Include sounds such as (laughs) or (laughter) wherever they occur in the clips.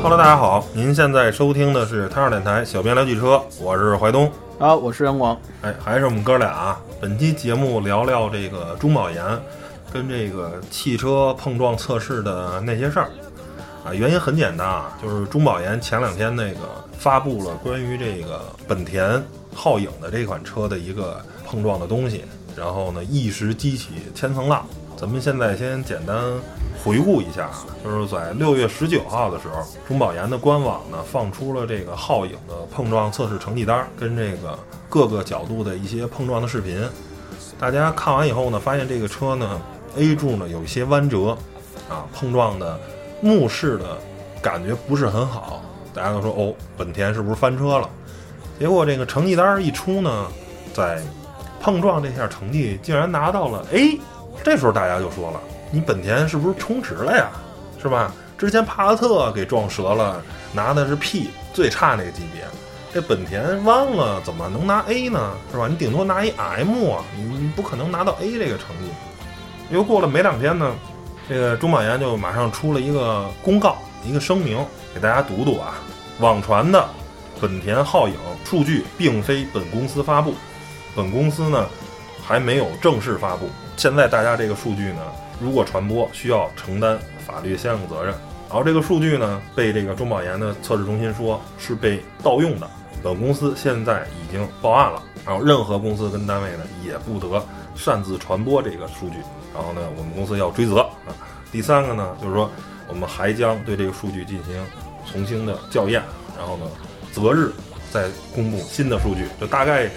Hello，大家好，您现在收听的是汤二电台小编聊汽车，我是怀东。啊，我是杨广。哎，还是我们哥俩啊。本期节目聊聊这个中保研跟这个汽车碰撞测试的那些事儿啊。原因很简单啊，就是中保研前两天那个发布了关于这个本田皓影的这款车的一个碰撞的东西，然后呢一时激起千层浪。咱们现在先简单。回顾一下啊，就是在六月十九号的时候，中保研的官网呢放出了这个皓影的碰撞测试成绩单，跟这个各个角度的一些碰撞的视频。大家看完以后呢，发现这个车呢 A 柱呢有一些弯折，啊，碰撞的目视的感觉不是很好。大家都说哦，本田是不是翻车了？结果这个成绩单一出呢，在碰撞这下成绩竟然拿到了 A，这时候大家就说了。你本田是不是充值了呀？是吧？之前帕萨特给撞折了，拿的是 P 最差那个级别，这本田弯了怎么能拿 A 呢？是吧？你顶多拿一 M 啊，你不可能拿到 A 这个成绩。又过了没两天呢，这个中保研就马上出了一个公告，一个声明，给大家读读啊。网传的本田皓影数据并非本公司发布，本公司呢还没有正式发布。现在大家这个数据呢？如果传播需要承担法律相应责任，然后这个数据呢被这个中保研的测试中心说是被盗用的，本公司现在已经报案了，然后任何公司跟单位呢也不得擅自传播这个数据，然后呢我们公司要追责啊。第三个呢就是说我们还将对这个数据进行重新的校验，然后呢择日再公布新的数据，就大概。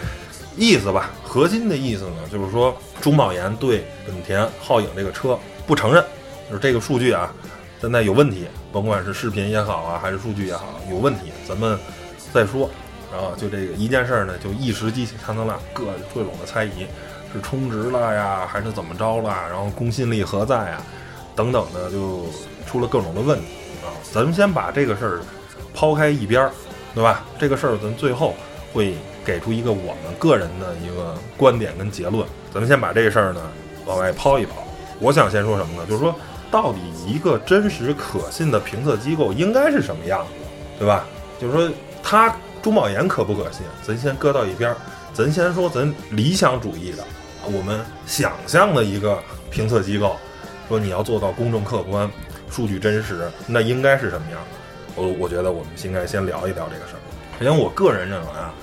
意思吧，核心的意思呢，就是说中保研对本田皓影这个车不承认，就是这个数据啊，现在有问题，甭管是视频也好啊，还是数据也好，有问题，咱们再说。然后就这个一件事儿呢，就一时激起千层浪，各各种的猜疑，是充值了呀，还是怎么着了？然后公信力何在啊？等等的，就出了各种的问题啊。咱们先把这个事儿抛开一边儿，对吧？这个事儿咱最后会。给出一个我们个人的一个观点跟结论，咱们先把这事儿呢往外抛一抛。我想先说什么呢？就是说，到底一个真实可信的评测机构应该是什么样子，对吧？就是说，它中保研可不可信？咱先搁到一边儿，咱先说咱理想主义的，我们想象的一个评测机构，说你要做到公正客观、数据真实，那应该是什么样的？我我觉得我们应该先聊一聊这个事儿。首先，我个人认为啊。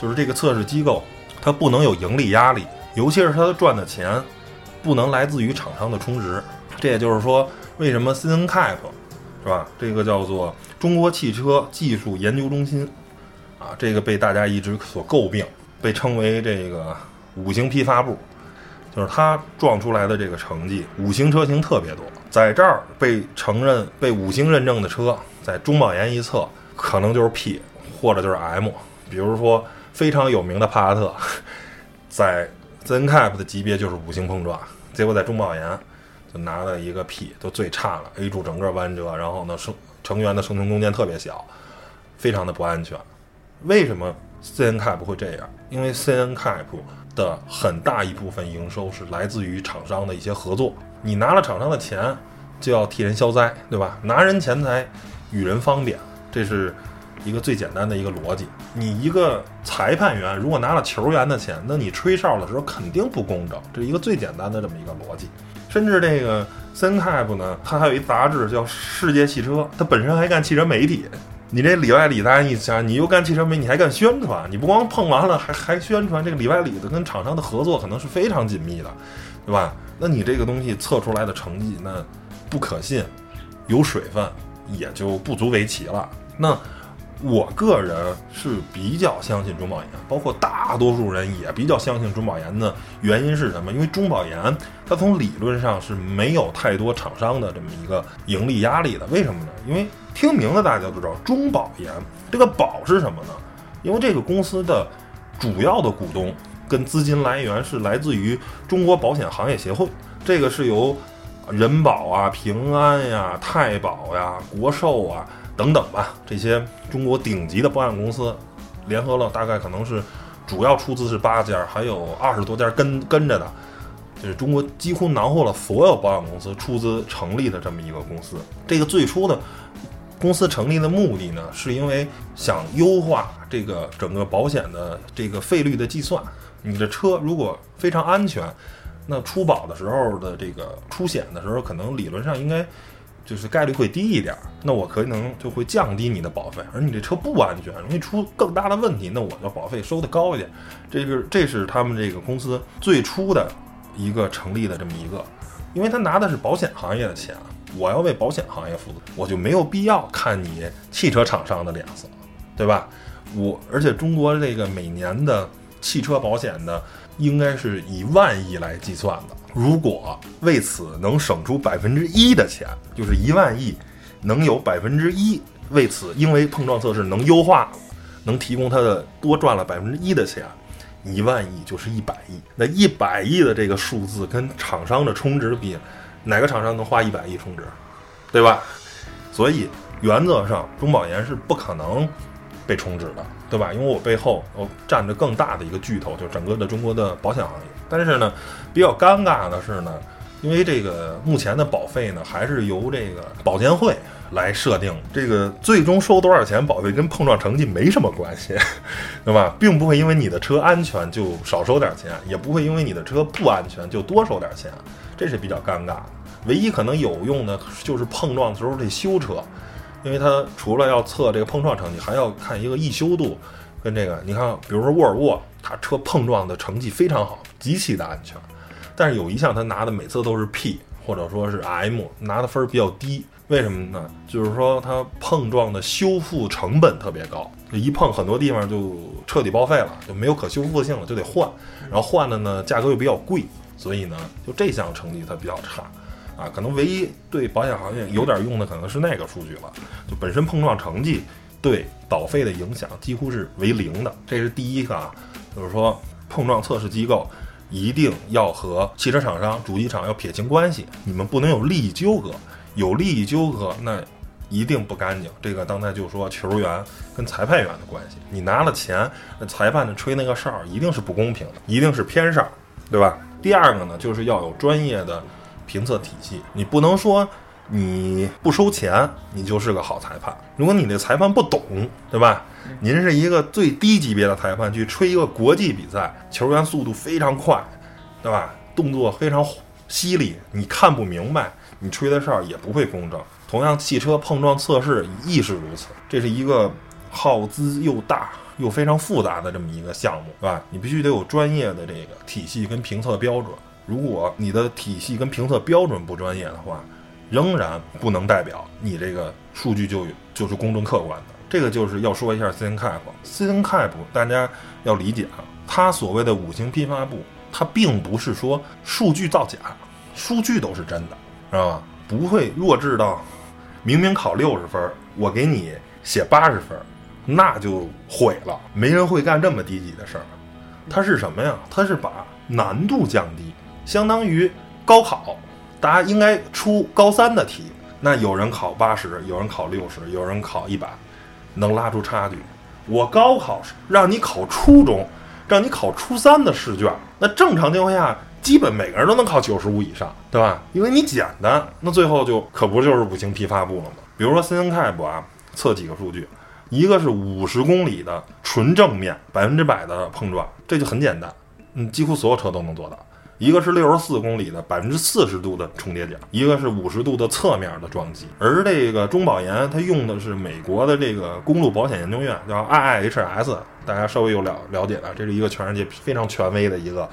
就是这个测试机构，它不能有盈利压力，尤其是它赚的钱不能来自于厂商的充值。这也就是说，为什么 CNCAP 是吧？这个叫做中国汽车技术研究中心啊，这个被大家一直所诟病，被称为这个五星批发部，就是它撞出来的这个成绩，五星车型特别多，在这儿被承认被五星认证的车，在中保研一测，可能就是 P 或者就是 M，比如说。非常有名的帕萨特，(laughs) 在 ZenCap 的级别就是五星碰撞，结果在中保研就拿了一个 P，都最差了，A 柱整个弯折，然后呢，生成员的生存空间特别小，非常的不安全。为什么 ZenCap 会这样？因为 ZenCap 的很大一部分营收是来自于厂商的一些合作，你拿了厂商的钱，就要替人消灾，对吧？拿人钱财与人方便，这是。一个最简单的一个逻辑，你一个裁判员如果拿了球员的钱，那你吹哨的时候肯定不公正，这是一个最简单的这么一个逻辑。甚至这个 CNCAP 呢，它还有一杂志叫《世界汽车》，它本身还干汽车媒体。你这里外里大家一想，你又干汽车媒，你还干宣传，你不光碰完了，还还宣传这个里外里的跟厂商的合作可能是非常紧密的，对吧？那你这个东西测出来的成绩那不可信，有水分也就不足为奇了。那。我个人是比较相信中保研，包括大多数人也比较相信中保研的原因是什么？因为中保研它从理论上是没有太多厂商的这么一个盈利压力的。为什么呢？因为听名字大家都知道，中保研这个保是什么呢？因为这个公司的主要的股东跟资金来源是来自于中国保险行业协会，这个是由人保啊、平安呀、太保呀、国寿啊。等等吧，这些中国顶级的保险公司联合了，大概可能是主要出资是八家，还有二十多家跟跟着的，就是中国几乎囊括了所有保险公司出资成立的这么一个公司。这个最初的公司成立的目的呢，是因为想优化这个整个保险的这个费率的计算。你的车如果非常安全，那出保的时候的这个出险的时候，可能理论上应该就是概率会低一点。那我可能就会降低你的保费，而你这车不安全，容易出更大的问题，那我就保费收的高一点。这个这是他们这个公司最初的一个成立的这么一个，因为他拿的是保险行业的钱。我要为保险行业负责，我就没有必要看你汽车厂商的脸色，对吧？我而且中国这个每年的汽车保险的应该是以万亿来计算的，如果为此能省出百分之一的钱，就是一万亿，能有百分之一为此因为碰撞测试能优化，能提供它的多赚了百分之一的钱，一万亿就是一百亿，那一百亿的这个数字跟厂商的充值比。哪个厂商能花一百亿充值，对吧？所以原则上中保研是不可能被充值的，对吧？因为我背后我站着更大的一个巨头，就整个的中国的保险行业。但是呢，比较尴尬的是呢，因为这个目前的保费呢，还是由这个保监会来设定，这个最终收多少钱保费跟碰撞成绩没什么关系，(laughs) 对吧？并不会因为你的车安全就少收点钱，也不会因为你的车不安全就多收点钱，这是比较尴尬。唯一可能有用的，就是碰撞的时候这修车，因为它除了要测这个碰撞成绩，还要看一个易修度，跟这个你看，比如说沃尔沃，它车碰撞的成绩非常好，极其的安全。但是有一项它拿的每次都是 P 或者说是 M，拿的分儿比较低。为什么呢？就是说它碰撞的修复成本特别高，一碰很多地方就彻底报废了，就没有可修复性了，就得换。然后换的呢价格又比较贵，所以呢就这项成绩它比较差。啊，可能唯一对保险行业有点用的可能是那个数据了，就本身碰撞成绩对保费的影响几乎是为零的，这是第一个啊，就是说碰撞测试机构一定要和汽车厂商、主机厂要撇清关系，你们不能有利益纠葛，有利益纠葛那一定不干净。这个刚才就说球员跟裁判员的关系，你拿了钱，那裁判的吹那个哨一定是不公平的，一定是偏哨，对吧？第二个呢，就是要有专业的。评测体系，你不能说你不收钱，你就是个好裁判。如果你的裁判不懂，对吧？您是一个最低级别的裁判，去吹一个国际比赛，球员速度非常快，对吧？动作非常犀利，你看不明白，你吹的哨也不会公正。同样，汽车碰撞测试亦是如此，这是一个耗资又大又非常复杂的这么一个项目，对吧？你必须得有专业的这个体系跟评测标准。如果你的体系跟评测标准不专业的话，仍然不能代表你这个数据就就是公正客观的。这个就是要说一下 CNCAP，CNCAP 大家要理解啊，它所谓的五星批发部，它并不是说数据造假，数据都是真的，知道吧？不会弱智到明明考六十分，我给你写八十分，那就毁了。没人会干这么低级的事儿。它是什么呀？它是把难度降低。相当于高考，大家应该出高三的题。那有人考八十，有人考六十，有人考一百，能拉出差距。我高考让你考初中，让你考初三的试卷，那正常情况下，基本每个人都能考九十五以上，对吧？因为你简单，那最后就可不就是五星批发部了吗？比如说 CNCAP 啊，测几个数据，一个是五十公里的纯正面，百分之百的碰撞，这就很简单，嗯，几乎所有车都能做到。一个是六十四公里的百分之四十度的重叠角，一个是五十度的侧面的撞击。而这个中保研它用的是美国的这个公路保险研究院，叫 IIHS，大家稍微有了了解的，这是一个全世界非常权威的一个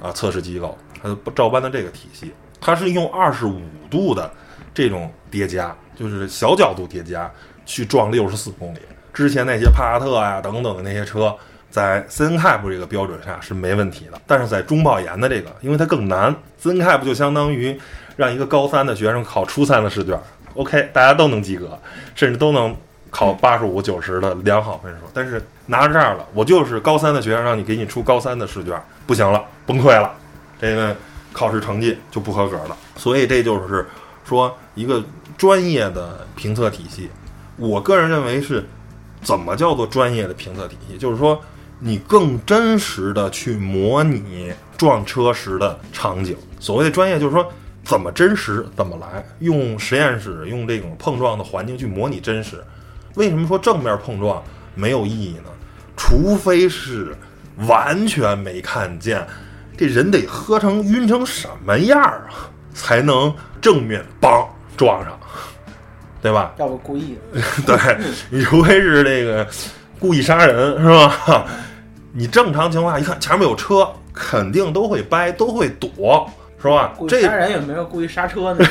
啊测试机构，它照搬的这个体系，它是用二十五度的这种叠加，就是小角度叠加去撞六十四公里。之前那些帕萨特呀等等的那些车。在 CNCAP 这个标准下是没问题的，但是在中报研的这个，因为它更难，CNCAP 就相当于让一个高三的学生考初三的试卷，OK，大家都能及格，甚至都能考八十五、九十的良好分数。但是拿着这儿了，我就是高三的学生，让你给你出高三的试卷，不行了，崩溃了，这个考试成绩就不合格了。所以这就是说一个专业的评测体系，我个人认为是怎么叫做专业的评测体系，就是说。你更真实的去模拟撞车时的场景。所谓的专业，就是说怎么真实怎么来，用实验室用这种碰撞的环境去模拟真实。为什么说正面碰撞没有意义呢？除非是完全没看见，这人得喝成晕成什么样啊，才能正面梆撞上，对吧？要不故意的。(laughs) 对你除非是这个故意杀人，是吧？(laughs) 你正常情况下一看前面有车，肯定都会掰，都会躲。是吧？故意杀人有没有故意刹车呢？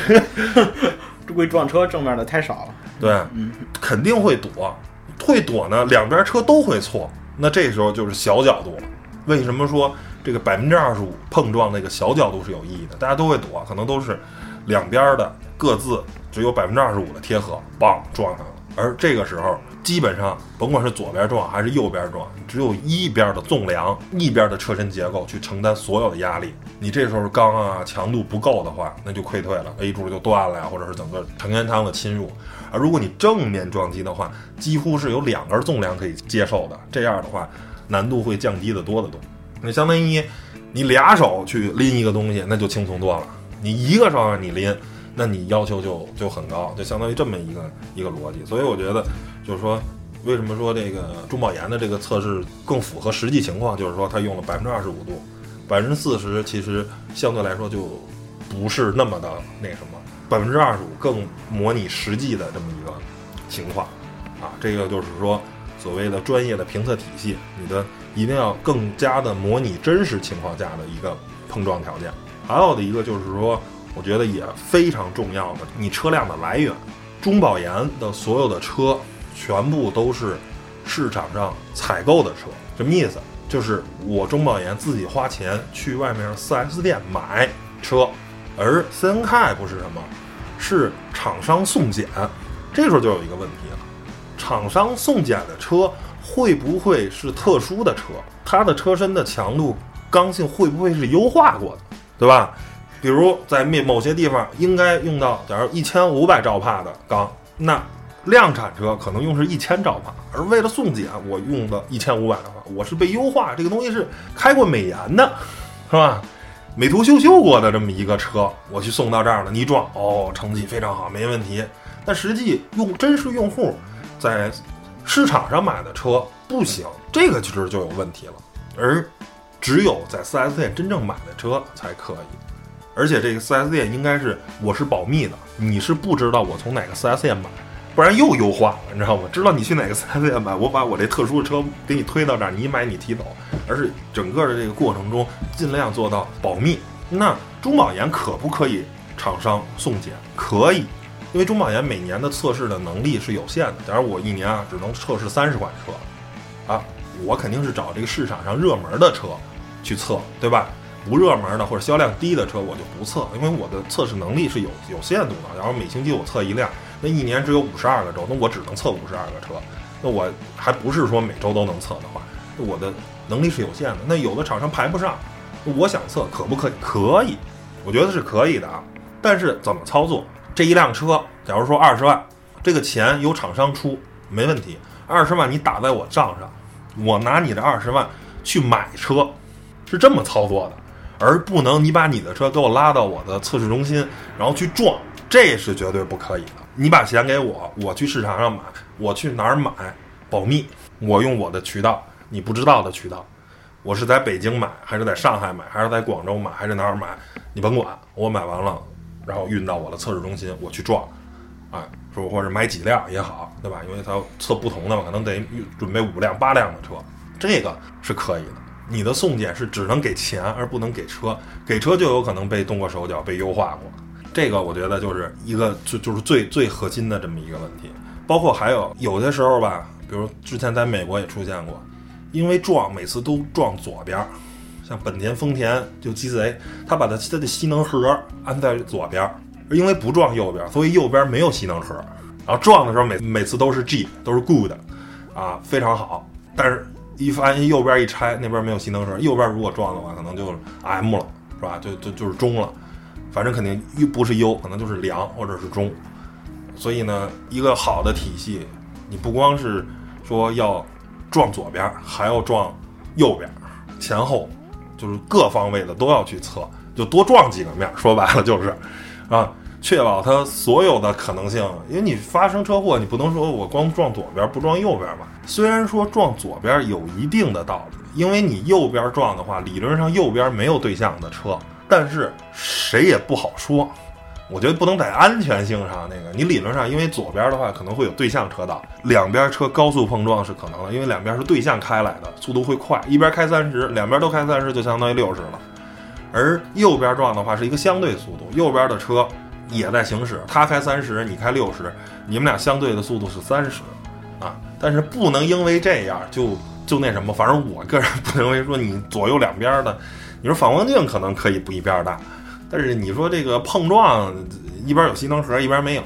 (laughs) 故意撞车正面的太少了。对，嗯，肯定会躲，会躲呢，两边车都会错。那这时候就是小角度了。为什么说这个百分之二十五碰撞那个小角度是有意义的？大家都会躲，可能都是两边的各自只有百分之二十五的贴合，棒撞上了。而这个时候。基本上，甭管是左边撞还是右边撞，只有一边的纵梁、一边的车身结构去承担所有的压力。你这时候钢啊强度不够的话，那就溃退了，A 柱就断了呀，或者是整个承压舱的侵入。而如果你正面撞击的话，几乎是有两根纵梁可以接受的，这样的话难度会降低的多得多。那相当于你俩手去拎一个东西，那就轻松多了。你一个手让你拎。那你要求就就很高，就相当于这么一个一个逻辑，所以我觉得就是说，为什么说这个中保研的这个测试更符合实际情况？就是说它用了百分之二十五度，百分之四十其实相对来说就不是那么的那什么，百分之二十五更模拟实际的这么一个情况啊，这个就是说所谓的专业的评测体系，你的一定要更加的模拟真实情况下的一个碰撞条件。还有的一个就是说。我觉得也非常重要的，你车辆的来源，中保研的所有的车全部都是市场上采购的车，什么意思？就是我中保研自己花钱去外面 4S 店买车，而 CNK 不是什么，是厂商送检。这时候就有一个问题了，厂商送检的车会不会是特殊的车？它的车身的强度、刚性会不会是优化过的，对吧？比如在某某些地方应该用到，假如一千五百兆帕的钢，那量产车可能用是一千兆帕，而为了送检，我用的一千五百的话，我是被优化，这个东西是开过美颜的，是吧？美图秀秀过的这么一个车，我去送到这儿了，你撞，哦，成绩非常好，没问题。但实际用真实用户在市场上买的车不行，这个其实就有问题了。而只有在 4S 店真正买的车才可以。而且这个 4S 店应该是我是保密的，你是不知道我从哪个 4S 店买，不然又优化了，你知道吗？知道你去哪个 4S 店买，我把我这特殊的车给你推到这儿，你买你提走，而是整个的这个过程中尽量做到保密。那中保研可不可以厂商送检？可以，因为中保研每年的测试的能力是有限的。假如我一年啊只能测试三十款车，啊，我肯定是找这个市场上热门的车去测，对吧？不热门的或者销量低的车我就不测，因为我的测试能力是有有限度的。然后每星期我测一辆，那一年只有五十二个周，那我只能测五十二个车。那我还不是说每周都能测的话，我的能力是有限的。那有的厂商排不上，我想测可不可以？可以，我觉得是可以的啊。但是怎么操作？这一辆车，假如说二十万，这个钱由厂商出没问题。二十万你打在我账上，我拿你的二十万去买车，是这么操作的。而不能你把你的车给我拉到我的测试中心，然后去撞，这是绝对不可以的。你把钱给我，我去市场上买，我去哪儿买，保密，我用我的渠道，你不知道的渠道，我是在北京买，还是在上海买，还是在广州买，还是哪儿买，你甭管，我买完了，然后运到我的测试中心，我去撞，啊，说或者买几辆也好，对吧？因为它测不同的嘛，可能得准备五辆、八辆的车，这个是可以的。你的送检是只能给钱而不能给车，给车就有可能被动过手脚、被优化过。这个我觉得就是一个就就是最最核心的这么一个问题。包括还有有的时候吧，比如之前在美国也出现过，因为撞每次都撞左边，像本田、丰田就鸡贼，他把它它的吸能盒安在左边，因为不撞右边，所以右边没有吸能盒。然后撞的时候每每次都是 G，都是 good，啊，非常好，但是。一发现右边一拆，那边没有吸能盒，右边如果撞的话，可能就 M 了，是吧？就就就是中了，反正肯定不是优，可能就是良或者是中。所以呢，一个好的体系，你不光是说要撞左边，还要撞右边，前后就是各方位的都要去测，就多撞几个面。说白了就是，啊，确保它所有的可能性。因为你发生车祸，你不能说我光撞左边不撞右边吧？虽然说撞左边有一定的道理，因为你右边撞的话，理论上右边没有对向的车，但是谁也不好说。我觉得不能在安全性上那个，你理论上因为左边的话可能会有对向车道，两边车高速碰撞是可能的，因为两边是对向开来的，速度会快，一边开三十，两边都开三十就相当于六十了。而右边撞的话是一个相对速度，右边的车也在行驶，他开三十，你开六十，你们俩相对的速度是三十，啊，但是不能因为这样就就那什么，反正我个人不认为说你左右两边的，你说反光镜可能可以不一边大。但是你说这个碰撞一边有吸能盒一边没有，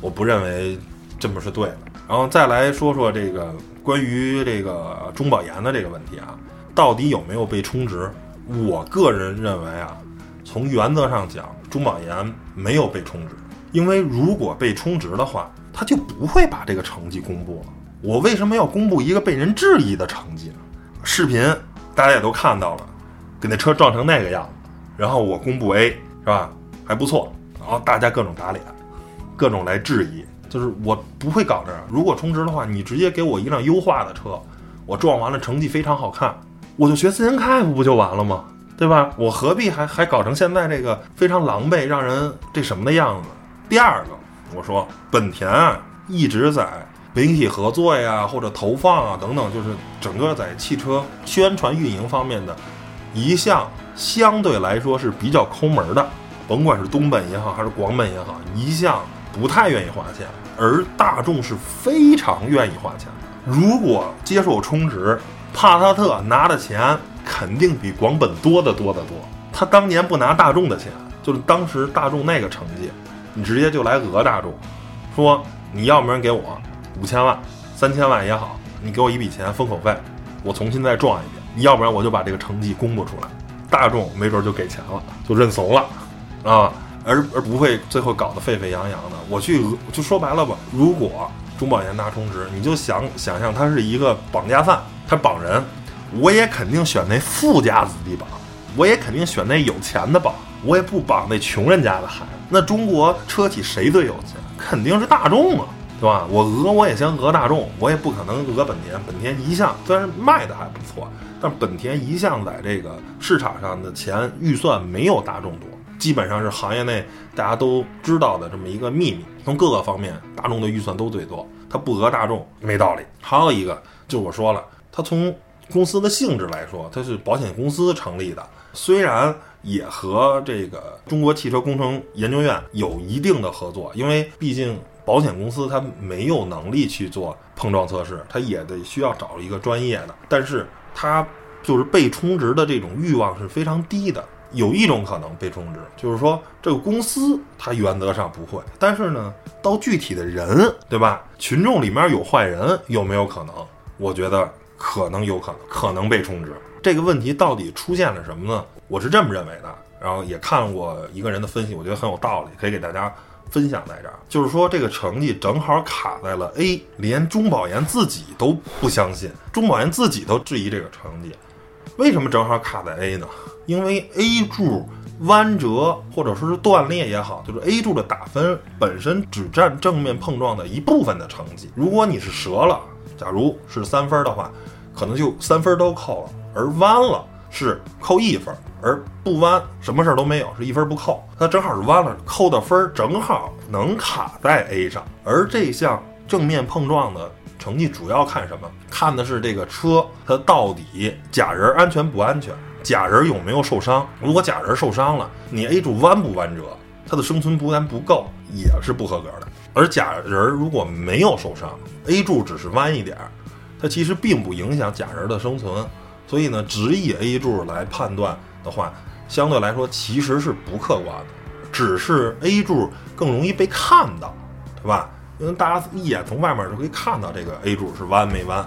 我不认为这么是对的。然后再来说说这个关于这个中保研的这个问题啊，到底有没有被充值？我个人认为啊，从原则上讲，中保研没有被充值，因为如果被充值的话，他就不会把这个成绩公布了。我为什么要公布一个被人质疑的成绩呢？视频大家也都看到了，给那车撞成那个样子。然后我公布 A 是吧，还不错。然后大家各种打脸，各种来质疑，就是我不会搞这。如果充值的话，你直接给我一辆优化的车，我撞完了成绩非常好看，我就学自然开不不就完了吗？对吧？我何必还还搞成现在这个非常狼狈，让人这什么的样子？第二个，我说本田啊一直在媒体合作呀，或者投放啊等等，就是整个在汽车宣传运营方面的一项。相对来说是比较抠门的，甭管是东本也好，还是广本也好，一向不太愿意花钱，而大众是非常愿意花钱的。如果接受充值，帕萨特拿的钱肯定比广本多得多得多。他当年不拿大众的钱，就是当时大众那个成绩，你直接就来讹大众，说你要不然给我五千万、三千万也好，你给我一笔钱封口费，我重新再撞一遍；你要不然我就把这个成绩公布出来。大众没准就给钱了，就认怂了，啊，而而不会最后搞得沸沸扬扬的。我去，就说白了吧，如果中保研拿充值，你就想想象他是一个绑架犯，他绑人，我也肯定选那富家子弟榜，我也肯定选那有钱的榜，我也不绑那穷人家的孩子。那中国车企谁最有钱？肯定是大众啊，对吧？我讹我也先讹大众，我也不可能讹本田。本田一向虽然卖的还不错。但本田一向在这个市场上的钱预算没有大众多，基本上是行业内大家都知道的这么一个秘密。从各个方面，大众的预算都最多，他不讹大众没道理。还有一个，就我说了，他从公司的性质来说，它是保险公司成立的，虽然也和这个中国汽车工程研究院有一定的合作，因为毕竟保险公司它没有能力去做碰撞测试，它也得需要找一个专业的，但是。它就是被充值的这种欲望是非常低的。有一种可能被充值，就是说这个公司它原则上不会，但是呢，到具体的人，对吧？群众里面有坏人，有没有可能？我觉得可能有可能，可能被充值。这个问题到底出现了什么呢？我是这么认为的，然后也看过一个人的分析，我觉得很有道理，可以给大家。分享在这儿，就是说这个成绩正好卡在了 A，连中保研自己都不相信，中保研自己都质疑这个成绩，为什么正好卡在 A 呢？因为 A 柱弯折或者说是断裂也好，就是 A 柱的打分本身只占正面碰撞的一部分的成绩。如果你是折了，假如是三分的话，可能就三分都扣了，而弯了是扣一分。而不弯，什么事儿都没有，是一分不扣。它正好是弯了，扣的分儿正好能卡在 A 上。而这项正面碰撞的成绩主要看什么？看的是这个车它到底假人安全不安全，假人有没有受伤。如果假人受伤了，你 A 柱弯不弯折，它的生存不但不够，也是不合格的。而假人如果没有受伤，A 柱只是弯一点儿，它其实并不影响假人的生存。所以呢，只以 A 柱来判断。的话，相对来说其实是不客观的，只是 A 柱更容易被看到，对吧？因为大家一眼从外面就可以看到这个 A 柱是弯没弯，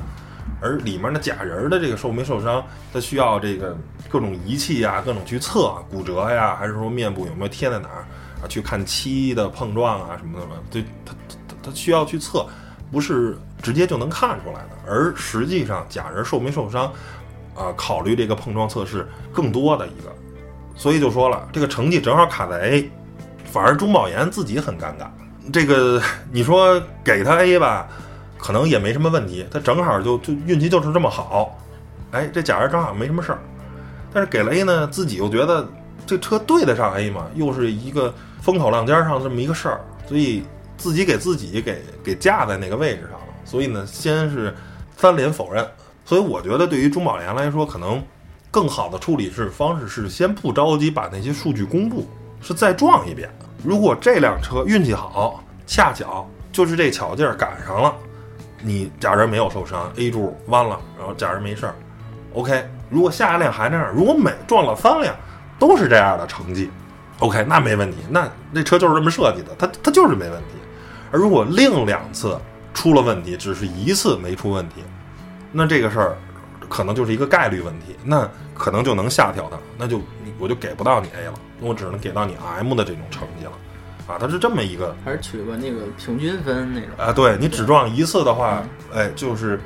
而里面的假人的这个受没受伤，它需要这个各种仪器啊，各种去测骨折呀，还是说面部有没有贴在哪儿？去看漆的碰撞啊什么的，对，它它它需要去测，不是直接就能看出来的。而实际上假人受没受伤？啊，考虑这个碰撞测试更多的一个，所以就说了，这个成绩正好卡在 A，反而中保研自己很尴尬。这个你说给他 A 吧，可能也没什么问题，他正好就就运气就是这么好，哎，这假人正好没什么事儿。但是给了 A 呢，自己又觉得这车对得上 A 嘛，又是一个风口浪尖上这么一个事儿，所以自己给自己给给架在那个位置上了。所以呢，先是三连否认。所以我觉得对于中保研来说，可能更好的处理是方式是先不着急把那些数据公布，是再撞一遍。如果这辆车运气好，恰巧就是这巧劲儿赶上了，你假人没有受伤，A 柱弯了，然后假人没事儿，OK。如果下一辆还那样，如果每撞了三辆都是这样的成绩，OK，那没问题，那那车就是这么设计的，它它就是没问题。而如果另两次出了问题，只是一次没出问题，那这个事儿可能就是一个概率问题，那可能就能下调它，那就我就给不到你 A 了，我只能给到你 M 的这种成绩了，啊，它是这么一个，还是取个那个平均分那种啊，对你只撞一次的话，哎，就是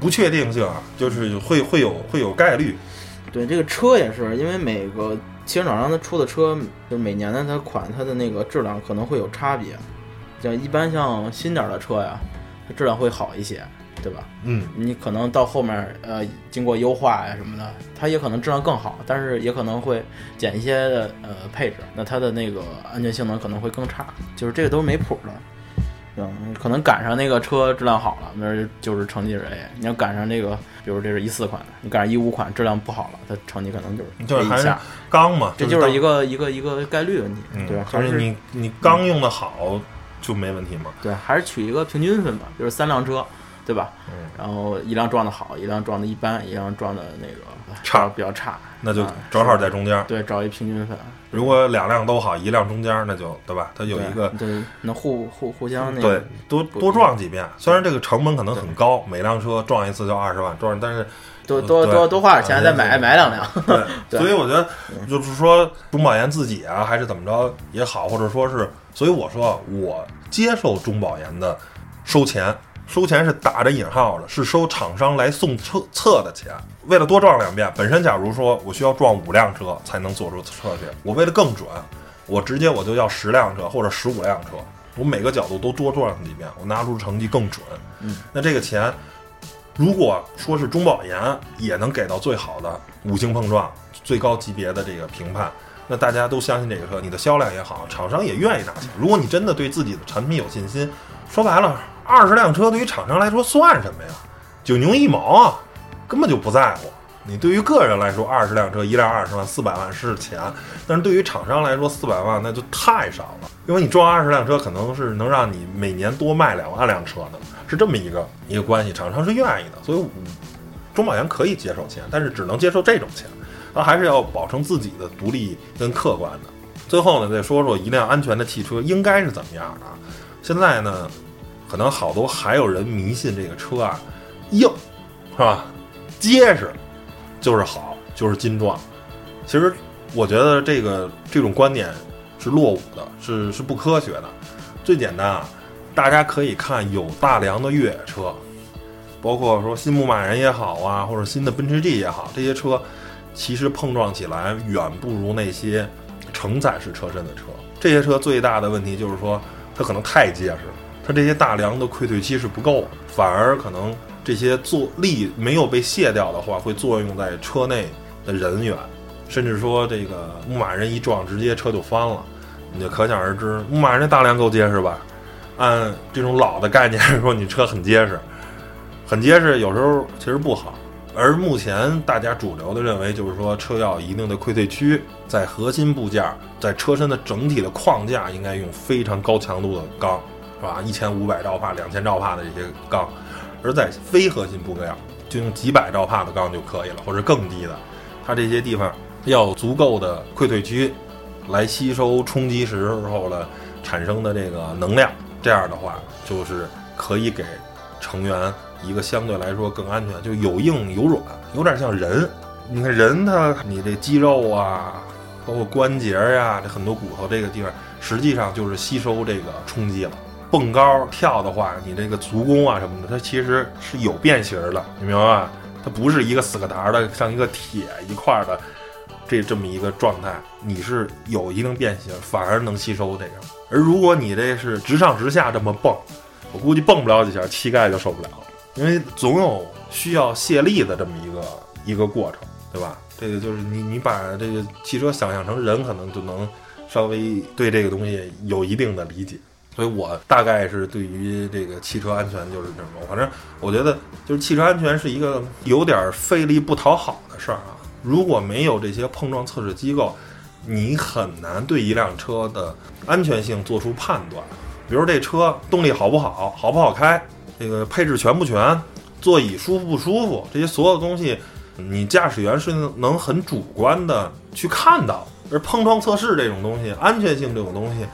不确定性啊，就是会会有会有概率，对这个车也是，因为每个汽车厂商它出的车，就是每年的它款它的那个质量可能会有差别，像一般像新点儿的车呀，它质量会好一些。对吧？嗯，你可能到后面，呃，经过优化呀什么的，它也可能质量更好，但是也可能会减一些的呃配置，那它的那个安全性能可能会更差，就是这个都是没谱的。嗯，可能赶上那个车质量好了，那就是成绩是 A；你要赶上这个，比如这是一四款的，你赶上一五款质量不好了，它成绩可能就是就是还是钢嘛，这就是一个一个一个概率问题，对吧？就是你你钢用的好就没问题嘛？对，还是取一个平均分吧，就是三辆车。对吧？嗯，然后一辆撞的好，一辆撞的一般，一辆撞的那个差比较差，那就正好在中间。对，找一平均分。如果两辆都好，一辆中间，那就对吧？它有一个对，能互互互相那对多多撞几遍。虽然这个成本可能很高，每辆车撞一次就二十万，撞但是多多多多花点钱再买买两辆。对，所以我觉得就是说中保研自己啊，还是怎么着也好，或者说是，所以我说我接受中保研的收钱。收钱是打着引号的，是收厂商来送测测的钱。为了多撞两遍，本身假如说我需要撞五辆车才能做出测去，我为了更准，我直接我就要十辆车或者十五辆车，我每个角度都多撞几遍，我拿出成绩更准。嗯，那这个钱，如果说是中保研也能给到最好的五星碰撞最高级别的这个评判，那大家都相信这个车，你的销量也好，厂商也愿意拿钱。如果你真的对自己的产品有信心，说白了。二十辆车对于厂商来说算什么呀？九牛一毛啊，根本就不在乎。你对于个人来说，二十辆车一辆二十万四百万是钱，但是对于厂商来说，四百万那就太少了。因为你装二十辆车，可能是能让你每年多卖两万辆车的，是这么一个一个关系。厂商是愿意的，所以中保研可以接受钱，但是只能接受这种钱，他还是要保证自己的独立跟客观的。最后呢，再说说一辆安全的汽车应该是怎么样的。现在呢？可能好多还有人迷信这个车啊，硬，是吧？结实，就是好，就是金撞。其实我觉得这个这种观点是落伍的，是是不科学的。最简单啊，大家可以看有大梁的越野车，包括说新牧马人也好啊，或者新的奔驰 G 也好，这些车其实碰撞起来远不如那些承载式车身的车。这些车最大的问题就是说，它可能太结实了。它这些大梁的溃退期是不够，反而可能这些坐力没有被卸掉的话，会作用在车内的人员，甚至说这个牧马人一撞，直接车就翻了，你就可想而知，牧马人大梁够结实吧？按这种老的概念说，你车很结实，很结实，有时候其实不好。而目前大家主流的认为，就是说车要一定的溃退区，在核心部件，在车身的整体的框架应该用非常高强度的钢。是吧？一千五百兆帕、两千兆帕的这些钢，而在非核心部位啊就用几百兆帕的钢就可以了，或者更低的。它这些地方要足够的溃退区，来吸收冲击时候的产生的这个能量。这样的话，就是可以给成员一个相对来说更安全，就有硬有软，有点像人。你看人，他你这肌肉啊，包括关节呀，这很多骨头这个地方，实际上就是吸收这个冲击了。蹦高跳的话，你这个足弓啊什么的，它其实是有变形的，你明白吧？它不是一个死个台的，像一个铁一块的这这么一个状态，你是有一定变形，反而能吸收这个。而如果你这是直上直下这么蹦，我估计蹦不了几下，膝盖就受不了了，因为总有需要卸力的这么一个一个过程，对吧？这个就是你你把这个汽车想象成人，可能就能稍微对这个东西有一定的理解。所以我大概是对于这个汽车安全就是这么，反正我觉得就是汽车安全是一个有点费力不讨好的事儿啊。如果没有这些碰撞测试机构，你很难对一辆车的安全性做出判断。比如这车动力好不好，好不好开，这个配置全不全，座椅舒服不舒服，这些所有东西，你驾驶员是能很主观的去看到。而碰撞测试这种东西，安全性这种东西。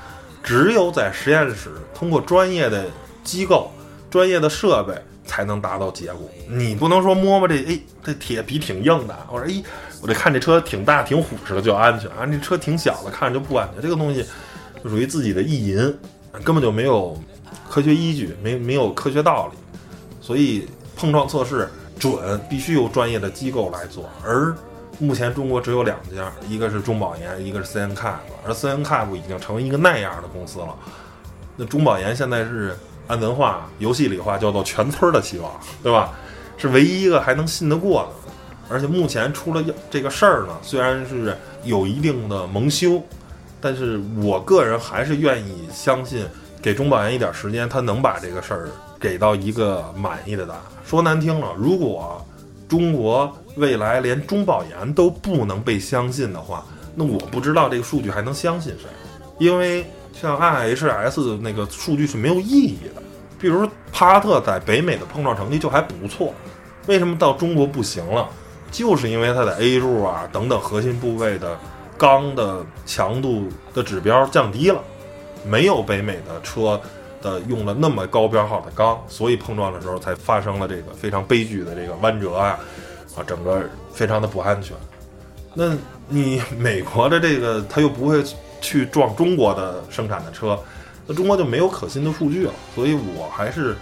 只有在实验室通过专业的机构、专业的设备才能达到结果。你不能说摸摸这，哎，这铁皮挺硬的。我说，哎，我这看这车挺大、挺虎实的就安全啊，这车挺小的，看着就不安全。这个东西属于自己的意淫，根本就没有科学依据，没没有科学道理。所以碰撞测试准必须由专业的机构来做，而。目前中国只有两家，一个是中保研，一个是 CNCAP，而 CNCAP 已经成为一个那样的公司了。那中保研现在是按文化游戏里话叫做全村的希望，对吧？是唯一一个还能信得过的。而且目前出了这个事儿呢，虽然是有一定的蒙羞，但是我个人还是愿意相信，给中保研一点时间，他能把这个事儿给到一个满意的答案。说难听了，如果中国未来连中保研都不能被相信的话，那我不知道这个数据还能相信谁？因为像 IHS 的那个数据是没有意义的。比如帕萨特在北美的碰撞成绩就还不错，为什么到中国不行了？就是因为它的 A 柱啊等等核心部位的钢的强度的指标降低了，没有北美的车的用了那么高标号的钢，所以碰撞的时候才发生了这个非常悲剧的这个弯折啊。啊，整个非常的不安全。那你 (laughs) 美国的这个，他又不会去撞中国的生产的车，那中国就没有可信的数据了。所以我还是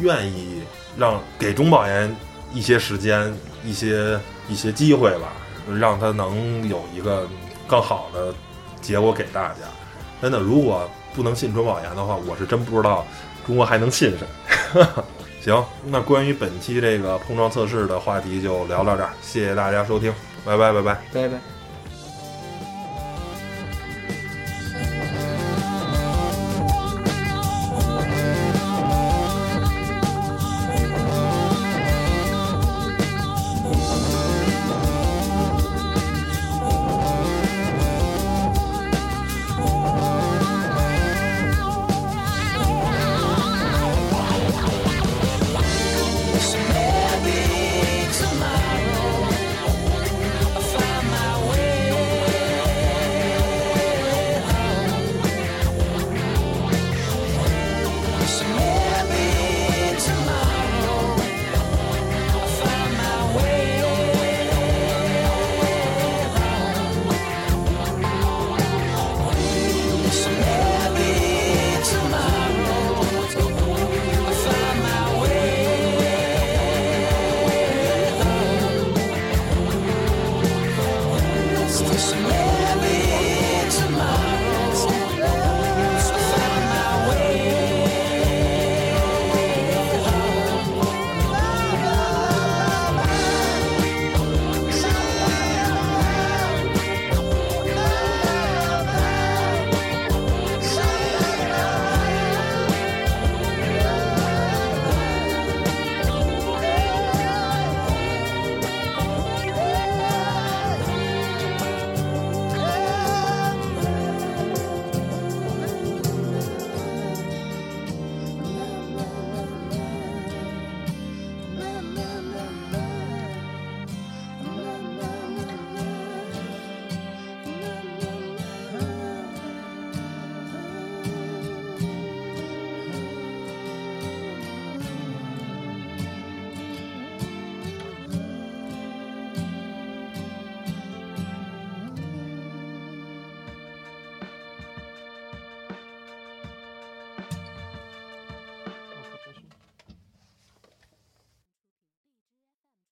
愿意让给中保研一些时间、一些一些机会吧，让他能有一个更好的结果给大家。真的，如果不能信中保研的话，我是真不知道中国还能信谁。(laughs) 行，那关于本期这个碰撞测试的话题就聊到这儿，谢谢大家收听，拜拜拜拜拜拜。